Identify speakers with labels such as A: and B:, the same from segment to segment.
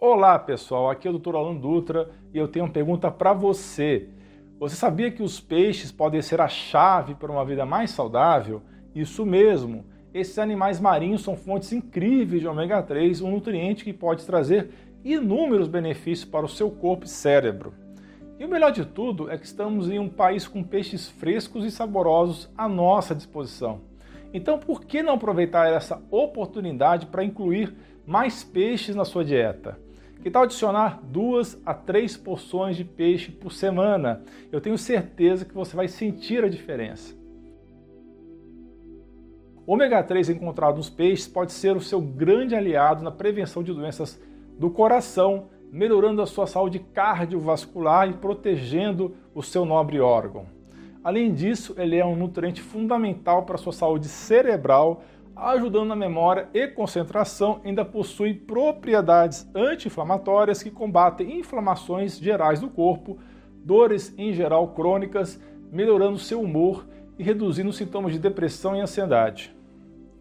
A: Olá pessoal, aqui é o Dr. Alan Dutra e eu tenho uma pergunta para você. Você sabia que os peixes podem ser a chave para uma vida mais saudável? Isso mesmo, esses animais marinhos são fontes incríveis de ômega 3, um nutriente que pode trazer inúmeros benefícios para o seu corpo e cérebro. E o melhor de tudo é que estamos em um país com peixes frescos e saborosos à nossa disposição. Então, por que não aproveitar essa oportunidade para incluir mais peixes na sua dieta? Que tal adicionar duas a três porções de peixe por semana? Eu tenho certeza que você vai sentir a diferença. O ômega 3 encontrado nos peixes pode ser o seu grande aliado na prevenção de doenças do coração, melhorando a sua saúde cardiovascular e protegendo o seu nobre órgão. Além disso, ele é um nutriente fundamental para a sua saúde cerebral, ajudando na memória e concentração, ainda possui propriedades anti-inflamatórias que combatem inflamações gerais do corpo, dores em geral crônicas, melhorando seu humor e reduzindo sintomas de depressão e ansiedade.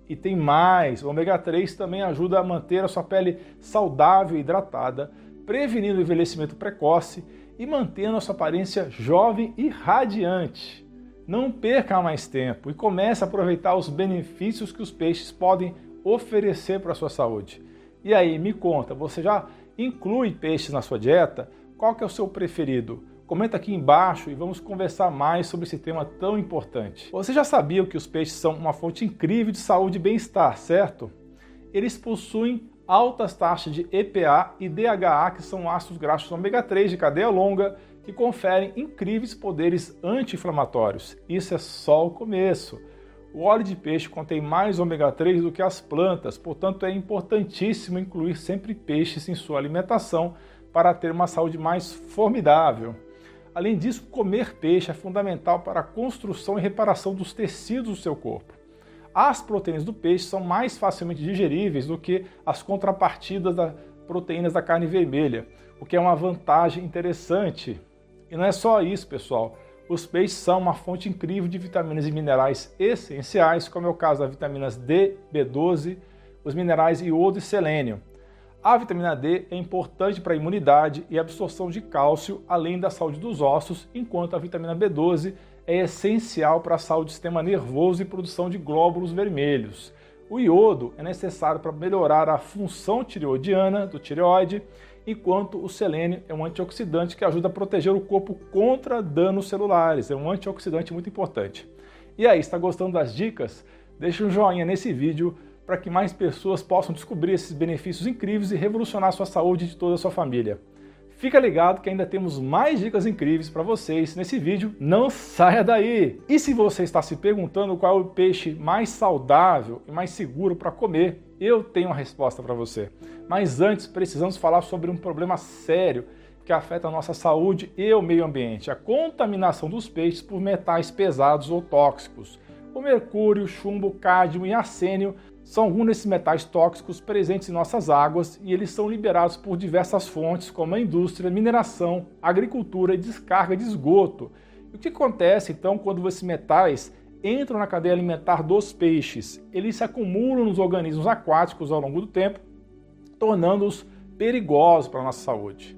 A: E tem mais, o ômega 3 também ajuda a manter a sua pele saudável e hidratada, prevenindo o envelhecimento precoce e mantendo a sua aparência jovem e radiante. Não perca mais tempo e comece a aproveitar os benefícios que os peixes podem oferecer para a sua saúde. E aí, me conta, você já inclui peixes na sua dieta? Qual que é o seu preferido? Comenta aqui embaixo e vamos conversar mais sobre esse tema tão importante. Você já sabia que os peixes são uma fonte incrível de saúde e bem-estar, certo? Eles possuem altas taxas de EPA e DHA, que são ácidos graxos ômega 3 de cadeia longa, que conferem incríveis poderes anti-inflamatórios. Isso é só o começo. O óleo de peixe contém mais ômega 3 do que as plantas, portanto é importantíssimo incluir sempre peixes em sua alimentação para ter uma saúde mais formidável. Além disso, comer peixe é fundamental para a construção e reparação dos tecidos do seu corpo. As proteínas do peixe são mais facilmente digeríveis do que as contrapartidas das proteínas da carne vermelha, o que é uma vantagem interessante e não é só isso, pessoal. Os peixes são uma fonte incrível de vitaminas e minerais essenciais, como é o caso das vitaminas D, B12, os minerais iodo e selênio. A vitamina D é importante para a imunidade e absorção de cálcio, além da saúde dos ossos, enquanto a vitamina B12 é essencial para a saúde do sistema nervoso e produção de glóbulos vermelhos. O iodo é necessário para melhorar a função tireoidiana do tireoide enquanto o selênio é um antioxidante que ajuda a proteger o corpo contra danos celulares. É um antioxidante muito importante. E aí, está gostando das dicas? Deixe um joinha nesse vídeo para que mais pessoas possam descobrir esses benefícios incríveis e revolucionar a sua saúde de toda a sua família. Fica ligado que ainda temos mais dicas incríveis para vocês nesse vídeo, não saia daí! E se você está se perguntando qual é o peixe mais saudável e mais seguro para comer, eu tenho uma resposta para você. Mas antes, precisamos falar sobre um problema sério que afeta a nossa saúde e o meio ambiente: a contaminação dos peixes por metais pesados ou tóxicos. O mercúrio, chumbo, cádmio e arsênio são alguns desses metais tóxicos presentes em nossas águas e eles são liberados por diversas fontes, como a indústria, mineração, agricultura e descarga de esgoto. E o que acontece então quando esses metais entram na cadeia alimentar dos peixes? Eles se acumulam nos organismos aquáticos ao longo do tempo, tornando-os perigosos para a nossa saúde.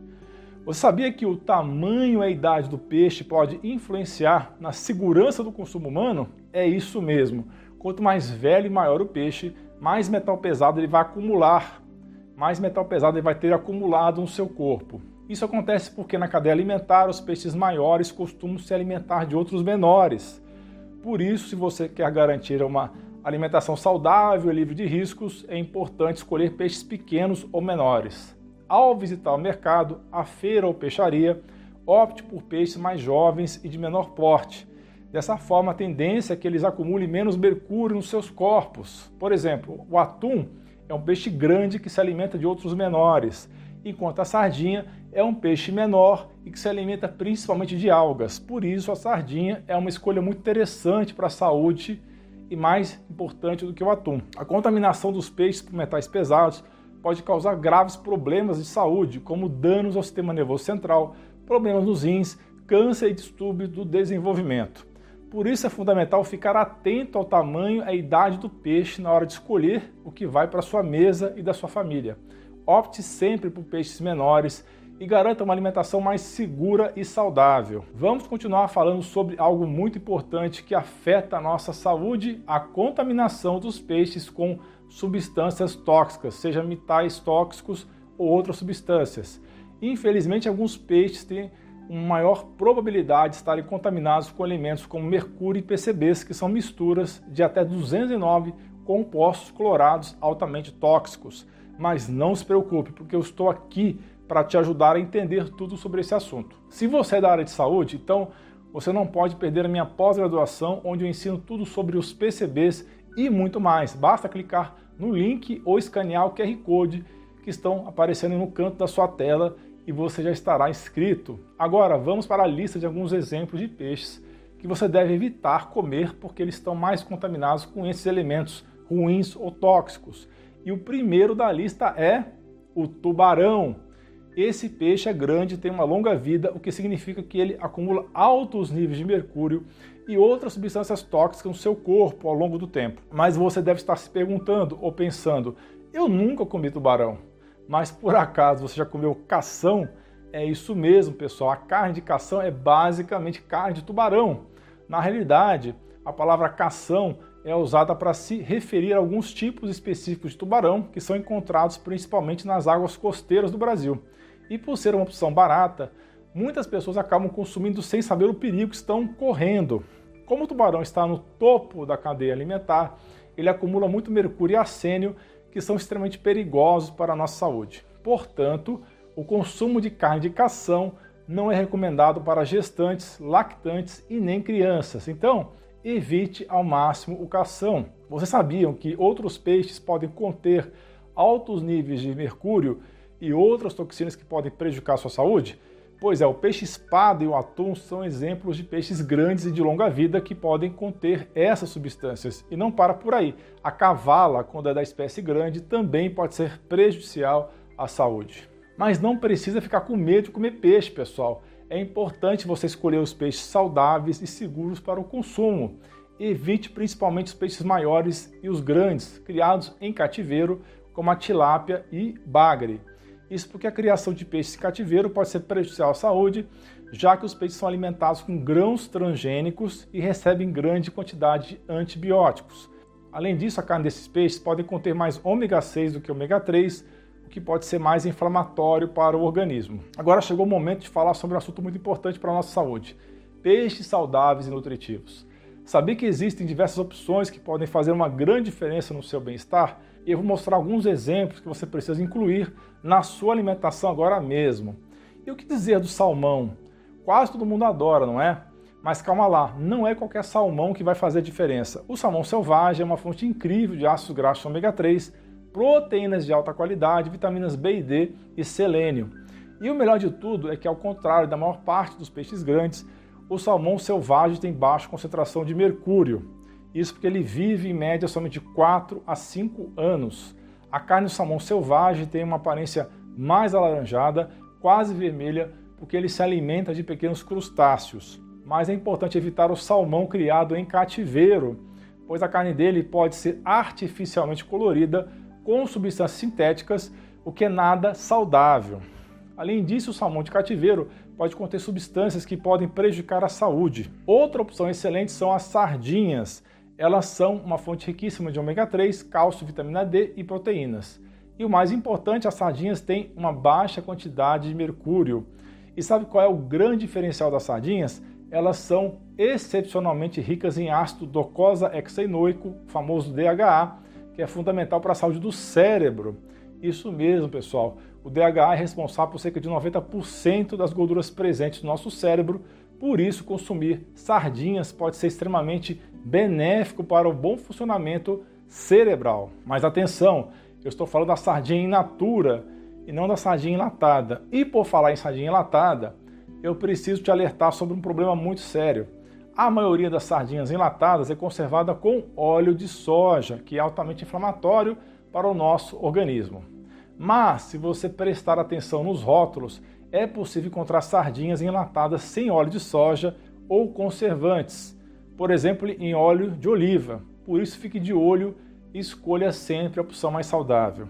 A: Você sabia que o tamanho e a idade do peixe pode influenciar na segurança do consumo humano? É isso mesmo. Quanto mais velho e maior o peixe, mais metal pesado ele vai acumular, mais metal pesado ele vai ter acumulado no seu corpo. Isso acontece porque na cadeia alimentar os peixes maiores costumam se alimentar de outros menores. Por isso, se você quer garantir uma alimentação saudável e livre de riscos, é importante escolher peixes pequenos ou menores. Ao visitar o mercado, a feira ou peixaria, opte por peixes mais jovens e de menor porte, Dessa forma, a tendência é que eles acumulem menos mercúrio nos seus corpos. Por exemplo, o atum é um peixe grande que se alimenta de outros menores, enquanto a sardinha é um peixe menor e que se alimenta principalmente de algas. Por isso, a sardinha é uma escolha muito interessante para a saúde e mais importante do que o atum. A contaminação dos peixes por metais pesados pode causar graves problemas de saúde, como danos ao sistema nervoso central, problemas nos rins, câncer e distúrbios do desenvolvimento. Por isso é fundamental ficar atento ao tamanho e à idade do peixe na hora de escolher o que vai para sua mesa e da sua família. opte sempre por peixes menores e garanta uma alimentação mais segura e saudável. Vamos continuar falando sobre algo muito importante que afeta a nossa saúde, a contaminação dos peixes com substâncias tóxicas, seja metais tóxicos ou outras substâncias. Infelizmente, alguns peixes têm uma maior probabilidade de estarem contaminados com alimentos como mercúrio e PCBs, que são misturas de até 209 compostos clorados altamente tóxicos. Mas não se preocupe, porque eu estou aqui para te ajudar a entender tudo sobre esse assunto. Se você é da área de saúde, então você não pode perder a minha pós-graduação, onde eu ensino tudo sobre os PCBs e muito mais. Basta clicar no link ou escanear o QR Code que estão aparecendo no canto da sua tela e você já estará inscrito. Agora vamos para a lista de alguns exemplos de peixes que você deve evitar comer porque eles estão mais contaminados com esses elementos ruins ou tóxicos. E o primeiro da lista é o tubarão. Esse peixe é grande, tem uma longa vida, o que significa que ele acumula altos níveis de mercúrio e outras substâncias tóxicas no seu corpo ao longo do tempo. Mas você deve estar se perguntando ou pensando: eu nunca comi tubarão, mas por acaso você já comeu cação? É isso mesmo, pessoal. A carne de cação é basicamente carne de tubarão. Na realidade, a palavra cação é usada para se referir a alguns tipos específicos de tubarão que são encontrados principalmente nas águas costeiras do Brasil. E por ser uma opção barata, muitas pessoas acabam consumindo sem saber o perigo que estão correndo. Como o tubarão está no topo da cadeia alimentar, ele acumula muito mercúrio e arsênio, que são extremamente perigosos para a nossa saúde. Portanto, o consumo de carne de cação não é recomendado para gestantes, lactantes e nem crianças. Então, evite ao máximo o cação. Vocês sabiam que outros peixes podem conter altos níveis de mercúrio e outras toxinas que podem prejudicar a sua saúde? Pois é, o peixe-espada e o atum são exemplos de peixes grandes e de longa vida que podem conter essas substâncias. E não para por aí. A cavala, quando é da espécie grande, também pode ser prejudicial à saúde. Mas não precisa ficar com medo de comer peixe, pessoal. É importante você escolher os peixes saudáveis e seguros para o consumo. Evite principalmente os peixes maiores e os grandes, criados em cativeiro, como a tilápia e bagre. Isso porque a criação de peixes em cativeiro pode ser prejudicial à saúde, já que os peixes são alimentados com grãos transgênicos e recebem grande quantidade de antibióticos. Além disso, a carne desses peixes pode conter mais ômega 6 do que ômega 3, o que pode ser mais inflamatório para o organismo. Agora chegou o momento de falar sobre um assunto muito importante para a nossa saúde: peixes saudáveis e nutritivos. Sabia que existem diversas opções que podem fazer uma grande diferença no seu bem-estar? Eu vou mostrar alguns exemplos que você precisa incluir na sua alimentação agora mesmo. E o que dizer do salmão? Quase todo mundo adora, não é? Mas calma lá, não é qualquer salmão que vai fazer diferença. O salmão selvagem é uma fonte incrível de ácidos graxos ômega 3, proteínas de alta qualidade, vitaminas B e D e selênio. E o melhor de tudo é que, ao contrário da maior parte dos peixes grandes, o salmão selvagem tem baixa concentração de mercúrio. Isso porque ele vive em média somente de 4 a 5 anos. A carne do salmão selvagem tem uma aparência mais alaranjada, quase vermelha, porque ele se alimenta de pequenos crustáceos. Mas é importante evitar o salmão criado em cativeiro, pois a carne dele pode ser artificialmente colorida com substâncias sintéticas, o que é nada saudável. Além disso, o salmão de cativeiro pode conter substâncias que podem prejudicar a saúde. Outra opção excelente são as sardinhas. Elas são uma fonte riquíssima de ômega 3, cálcio, vitamina D e proteínas. E o mais importante, as sardinhas têm uma baixa quantidade de mercúrio. E sabe qual é o grande diferencial das sardinhas? Elas são excepcionalmente ricas em ácido docosa hexaenoico, famoso DHA, que é fundamental para a saúde do cérebro. Isso mesmo, pessoal. O DHA é responsável por cerca de 90% das gorduras presentes no nosso cérebro, por isso consumir sardinhas pode ser extremamente benéfico para o bom funcionamento cerebral. Mas atenção, eu estou falando da sardinha in natura e não da sardinha enlatada. E por falar em sardinha enlatada, eu preciso te alertar sobre um problema muito sério. A maioria das sardinhas enlatadas é conservada com óleo de soja, que é altamente inflamatório para o nosso organismo. Mas, se você prestar atenção nos rótulos, é possível encontrar sardinhas enlatadas sem óleo de soja ou conservantes, por exemplo, em óleo de oliva. Por isso, fique de olho e escolha sempre a opção mais saudável.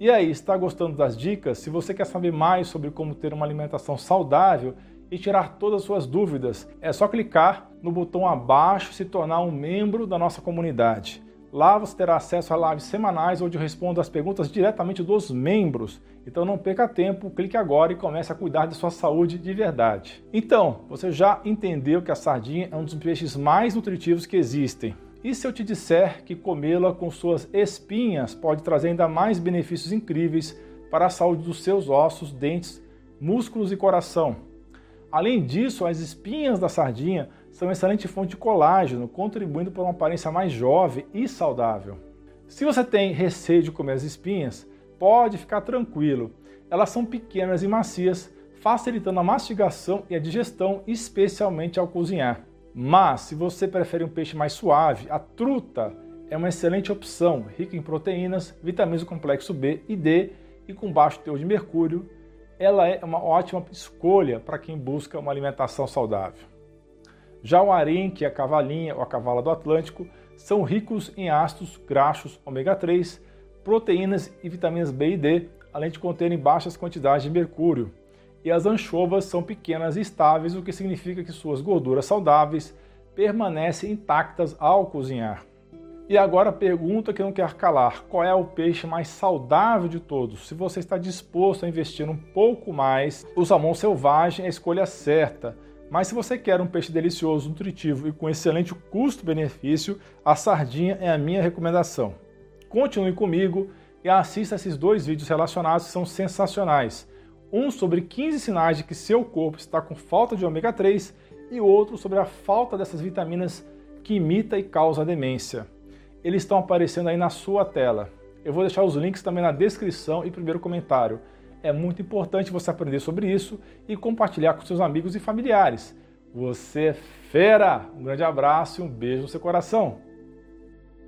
A: E aí, está gostando das dicas? Se você quer saber mais sobre como ter uma alimentação saudável e tirar todas as suas dúvidas, é só clicar no botão abaixo e se tornar um membro da nossa comunidade. Lá você terá acesso a lives semanais onde eu respondo as perguntas diretamente dos membros. Então não perca tempo, clique agora e comece a cuidar de sua saúde de verdade. Então, você já entendeu que a sardinha é um dos peixes mais nutritivos que existem. E se eu te disser que comê-la com suas espinhas pode trazer ainda mais benefícios incríveis para a saúde dos seus ossos, dentes, músculos e coração? Além disso, as espinhas da sardinha são excelente fonte de colágeno, contribuindo para uma aparência mais jovem e saudável. Se você tem receio de comer as espinhas, pode ficar tranquilo. Elas são pequenas e macias, facilitando a mastigação e a digestão, especialmente ao cozinhar. Mas, se você prefere um peixe mais suave, a truta é uma excelente opção, rica em proteínas, vitaminas do complexo B e D e com baixo teor de mercúrio. Ela é uma ótima escolha para quem busca uma alimentação saudável. Já o arenque, a cavalinha ou a cavala do Atlântico são ricos em ácidos graxos ômega 3, proteínas e vitaminas B e D, além de conterem baixas quantidades de mercúrio. E as anchovas são pequenas e estáveis, o que significa que suas gorduras saudáveis permanecem intactas ao cozinhar. E agora a pergunta que não quer calar: qual é o peixe mais saudável de todos? Se você está disposto a investir um pouco mais, o salmão selvagem é a escolha certa. Mas se você quer um peixe delicioso, nutritivo e com excelente custo-benefício, a sardinha é a minha recomendação. Continue comigo e assista esses dois vídeos relacionados que são sensacionais. Um sobre 15 sinais de que seu corpo está com falta de ômega 3 e outro sobre a falta dessas vitaminas que imita e causa demência. Eles estão aparecendo aí na sua tela. Eu vou deixar os links também na descrição e primeiro comentário. É muito importante você aprender sobre isso e compartilhar com seus amigos e familiares. Você é fera! Um grande abraço e um beijo no seu coração.